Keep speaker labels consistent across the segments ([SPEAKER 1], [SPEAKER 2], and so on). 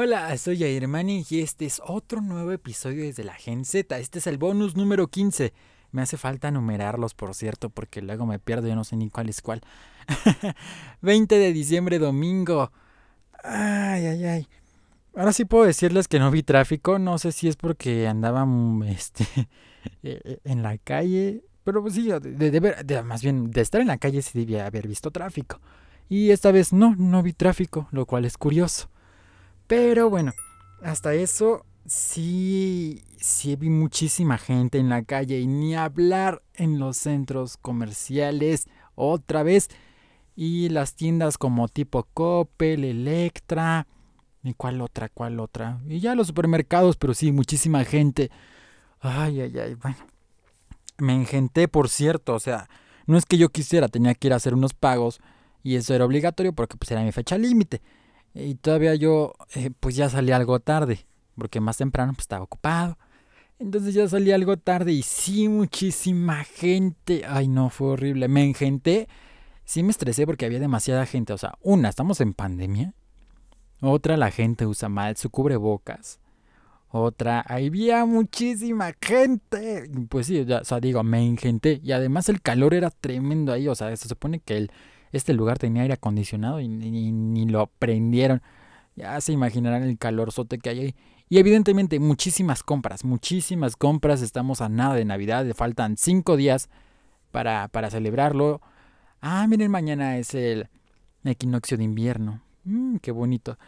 [SPEAKER 1] Hola, soy Airmani y este es otro nuevo episodio desde la Gen Z. Este es el bonus número 15. Me hace falta numerarlos, por cierto, porque luego me pierdo, y no sé ni cuál es cuál. 20 de diciembre, domingo. Ay, ay, ay. Ahora sí puedo decirles que no vi tráfico. No sé si es porque andaba mm, este, e, e, en la calle. Pero pues sí, de, más bien de estar en la calle sí debía haber visto tráfico. Y esta vez no, no vi tráfico, lo cual es curioso. Pero bueno, hasta eso sí, sí vi muchísima gente en la calle y ni hablar en los centros comerciales otra vez. Y las tiendas como tipo Coppel, Electra, ¿y cuál otra? ¿Cuál otra? Y ya los supermercados, pero sí, muchísima gente. Ay, ay, ay, bueno. Me engenté, por cierto, o sea, no es que yo quisiera, tenía que ir a hacer unos pagos y eso era obligatorio porque pues era mi fecha límite. Y todavía yo, eh, pues ya salí algo tarde, porque más temprano pues estaba ocupado. Entonces ya salí algo tarde y sí, muchísima gente. Ay, no, fue horrible. Me engenté. Sí me estresé porque había demasiada gente. O sea, una, estamos en pandemia. Otra, la gente usa mal su cubrebocas. Otra, había muchísima gente. Pues sí, ya, o sea, digo, me engenté. Y además el calor era tremendo ahí. O sea, se supone que el, este lugar tenía aire acondicionado y ni, lo prendieron. Ya se imaginarán el calorzote que hay ahí. Y evidentemente muchísimas compras, muchísimas compras. Estamos a nada de Navidad, le faltan cinco días para, para celebrarlo. Ah, miren, mañana es el equinoccio de invierno. Mmm, qué bonito.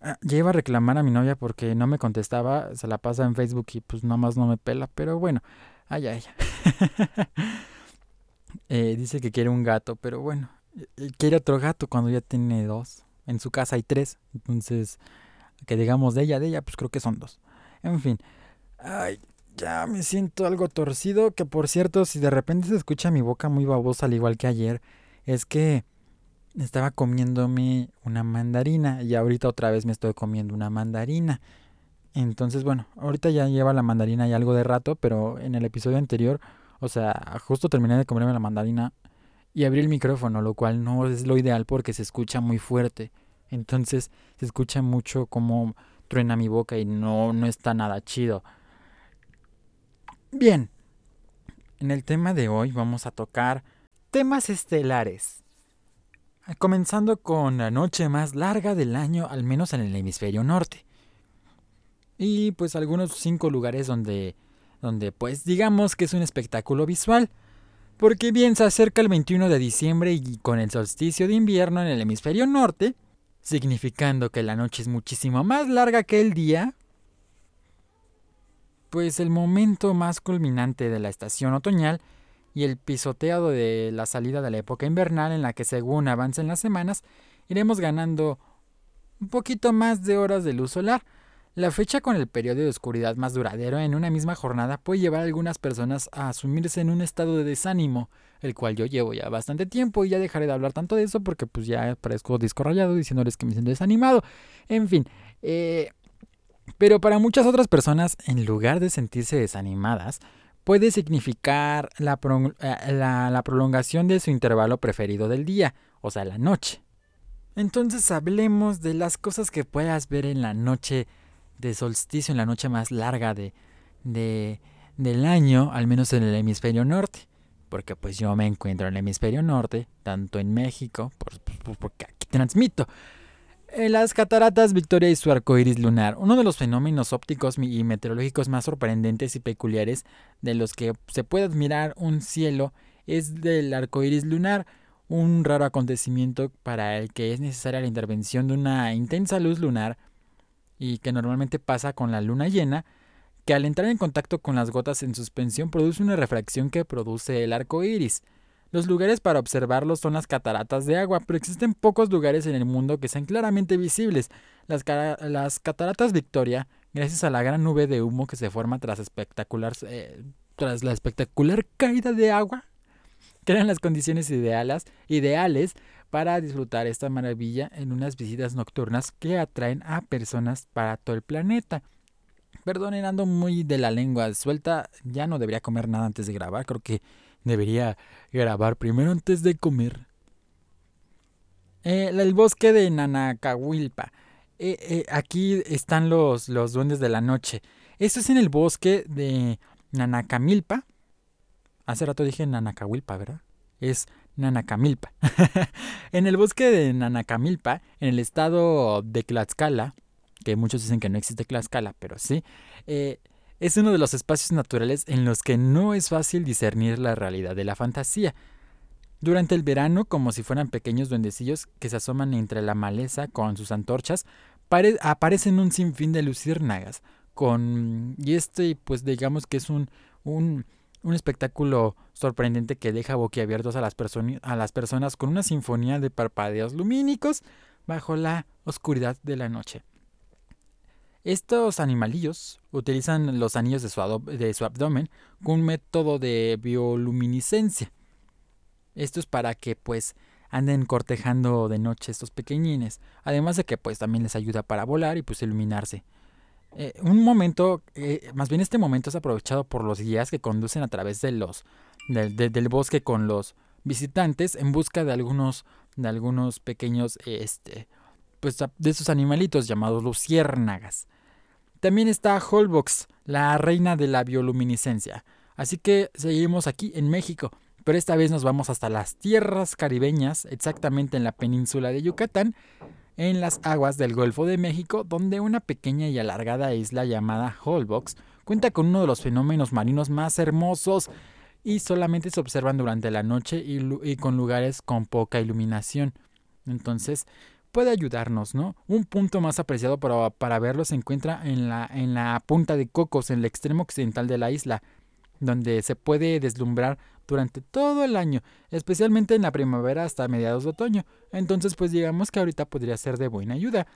[SPEAKER 1] Ah, ya iba a reclamar a mi novia porque no me contestaba, se la pasa en Facebook y pues nomás no me pela, pero bueno, ay, ay. Eh, dice que quiere un gato, pero bueno, eh, quiere otro gato cuando ya tiene dos. En su casa hay tres, entonces, que digamos de ella, de ella, pues creo que son dos. En fin, ay, ya me siento algo torcido, que por cierto, si de repente se escucha mi boca muy babosa al igual que ayer, es que estaba comiéndome una mandarina y ahorita otra vez me estoy comiendo una mandarina. Entonces, bueno, ahorita ya lleva la mandarina y algo de rato, pero en el episodio anterior o sea, justo terminé de comerme la mandarina y abrí el micrófono, lo cual no es lo ideal porque se escucha muy fuerte. Entonces se escucha mucho como truena mi boca y no, no está nada chido. Bien, en el tema de hoy vamos a tocar temas estelares. Comenzando con la noche más larga del año, al menos en el hemisferio norte. Y pues algunos cinco lugares donde donde pues digamos que es un espectáculo visual, porque bien se acerca el 21 de diciembre y con el solsticio de invierno en el hemisferio norte, significando que la noche es muchísimo más larga que el día, pues el momento más culminante de la estación otoñal y el pisoteado de la salida de la época invernal en la que según avancen las semanas iremos ganando un poquito más de horas de luz solar, la fecha con el periodo de oscuridad más duradero en una misma jornada puede llevar a algunas personas a asumirse en un estado de desánimo, el cual yo llevo ya bastante tiempo y ya dejaré de hablar tanto de eso porque pues ya parezco disco rayado diciéndoles que me siento desanimado. En fin, eh, pero para muchas otras personas, en lugar de sentirse desanimadas, puede significar la, eh, la prolongación de su intervalo preferido del día, o sea, la noche. Entonces hablemos de las cosas que puedas ver en la noche de solsticio en la noche más larga de, de, del año, al menos en el hemisferio norte. Porque pues yo me encuentro en el hemisferio norte, tanto en México, por, porque aquí transmito. En las cataratas Victoria y su arco iris lunar, uno de los fenómenos ópticos y meteorológicos más sorprendentes y peculiares de los que se puede admirar un cielo es del arco iris lunar, un raro acontecimiento para el que es necesaria la intervención de una intensa luz lunar y que normalmente pasa con la luna llena, que al entrar en contacto con las gotas en suspensión produce una refracción que produce el arco iris. Los lugares para observarlos son las cataratas de agua, pero existen pocos lugares en el mundo que sean claramente visibles. Las, cataratas Victoria, gracias a la gran nube de humo que se forma tras, espectacular, eh, tras la espectacular caída de agua, crean las condiciones ideales, ideales para disfrutar esta maravilla en unas visitas nocturnas que atraen a personas para todo el planeta. Perdonen, ando muy de la lengua suelta. Ya no debería comer nada antes de grabar. Creo que debería grabar primero antes de comer. Eh, el bosque de Nanacahuilpa. Eh, eh, aquí están los, los duendes de la noche. Esto es en el bosque de Nanacamilpa. Hace rato dije Nanacahuilpa, ¿verdad? Es Nanacamilpa. en el bosque de Nanacamilpa, en el estado de Tlaxcala, que muchos dicen que no existe Tlaxcala, pero sí, eh, es uno de los espacios naturales en los que no es fácil discernir la realidad de la fantasía. Durante el verano, como si fueran pequeños duendecillos que se asoman entre la maleza con sus antorchas, aparecen un sinfín de luciérnagas. Con, y este, pues digamos que es un, un, un espectáculo sorprendente que deja boquiabiertos a las, personas con una sinfonía de parpadeos lumínicos bajo la oscuridad de la noche. Estos animalillos utilizan los anillos de su, de su abdomen con un método de bioluminiscencia. Esto es para que pues anden cortejando de noche estos pequeñines, además de que pues también les ayuda para volar y pues iluminarse. Eh, un momento, eh, más bien este momento es aprovechado por los guías que conducen a través del bosque con los visitantes en busca de algunos, de algunos pequeños, este, pues de esos animalitos llamados luciérnagas. También está Holbox, la reina de la bioluminiscencia. Así que seguimos aquí en México, pero esta vez nos vamos hasta las tierras caribeñas, exactamente en la península de Yucatán, en las aguas del Golfo de México, donde una pequeña y alargada isla llamada Holbox cuenta con uno de los fenómenos marinos más hermosos y solamente se observan durante la noche y, con lugares con poca iluminación. Entonces, puede ayudarnos, ¿no? Un punto más apreciado para, para verlo se encuentra en la, en la punta de Cocos, en el extremo occidental de la isla, donde se puede deslumbrar durante todo el año, especialmente en la primavera hasta mediados de otoño. Entonces, pues digamos que ahorita podría ser de buena ayuda.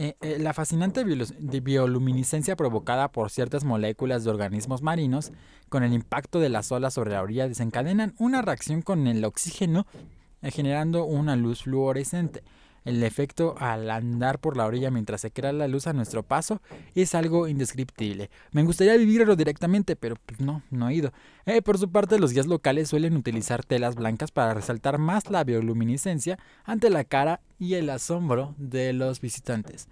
[SPEAKER 1] Eh, eh, la fascinante bioluminiscencia provocada por ciertas moléculas de organismos marinos con el impacto de las olas sobre la orilla desencadenan una reacción con el oxígeno eh, generando una luz fluorescente. El efecto al andar por la orilla mientras se crea la luz a nuestro paso es algo indescriptible. Me gustaría vivirlo directamente, pero pues no, no he ido. Eh, por su parte, los guías locales suelen utilizar telas blancas para resaltar más la bioluminiscencia ante la cara y el asombro de los visitantes.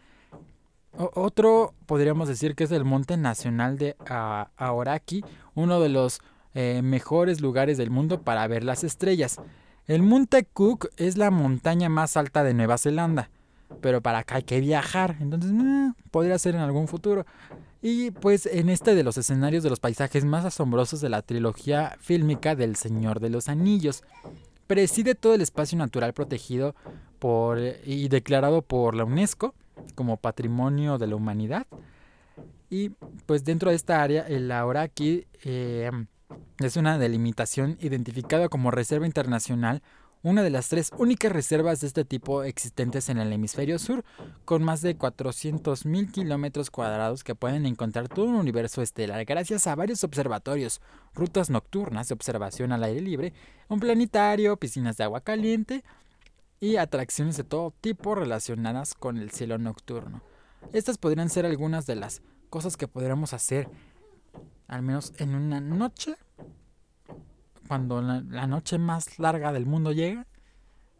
[SPEAKER 1] otro podríamos decir que es el Monte Nacional de Aoraki, uno de los eh, mejores lugares del mundo para ver las estrellas. El Monte Cook es la montaña más alta de Nueva Zelanda, pero para acá hay que viajar, entonces eh, podría ser en algún futuro. Y pues en este de los escenarios de los paisajes más asombrosos de la trilogía fílmica del Señor de los Anillos, preside todo el espacio natural protegido por, y declarado por la UNESCO como Patrimonio de la Humanidad. Y pues dentro de esta área, el Aoraki eh, es una delimitación identificada como Reserva Internacional, una de las tres únicas reservas de este tipo existentes en el hemisferio sur, con más de 400.000 kilómetros cuadrados que pueden encontrar todo un universo estelar gracias a varios observatorios, rutas nocturnas de observación al aire libre, un planetario, piscinas de agua caliente y atracciones de todo tipo relacionadas con el cielo nocturno. Estas podrían ser algunas de las cosas que podríamos hacer al menos en una noche, cuando la, noche más larga del mundo llega.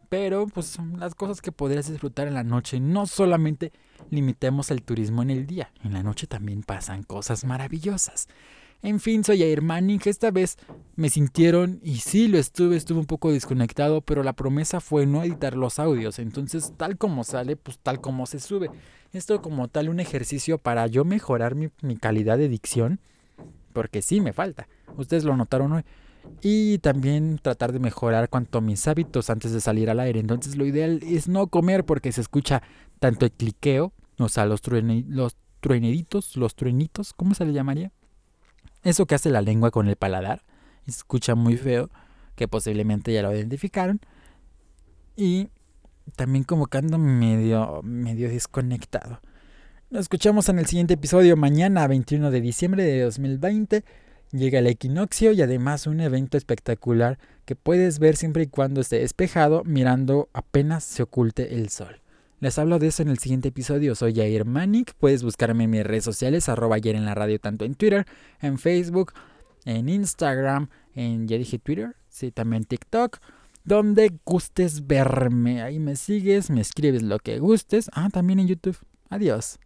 [SPEAKER 1] Pero pues las cosas que podrías disfrutar en la noche. No solamente limitemos el turismo en el día, en la noche también pasan cosas maravillosas. En fin, soy Air. Esta vez me sintieron, y sí lo estuve, estuve un poco desconectado, pero la promesa fue no editar los audios. Entonces, tal como sale, pues tal como se sube. Esto como tal un ejercicio para yo mejorar mi, mi calidad de dicción porque sí me falta. Ustedes lo notaron hoy. Y también tratar de mejorar cuanto a mis hábitos antes de salir al aire. Entonces lo ideal es no comer porque se escucha tanto el cliqueo, o sea, los, los trueniditos, los truenitos, ¿cómo se le llamaría? Eso que hace la lengua con el paladar. Se escucha muy feo, que posiblemente ya lo identificaron. Y también como que medio, medio desconectado. Nos escuchamos en el siguiente episodio mañana, 21 de diciembre de 2020. Llega el equinoccio y además un evento espectacular que puedes ver siempre y cuando esté despejado mirando apenas se oculte el sol. Les hablo de eso en el siguiente episodio. Soy Jair Manik. Puedes buscarme en mis redes sociales, arroba en la radio, tanto en Twitter, en Facebook, en Instagram, en, ya dije Twitter, sí, también TikTok. donde gustes verme. Ahí me sigues, me escribes lo que gustes. Ah, también en YouTube. Adiós.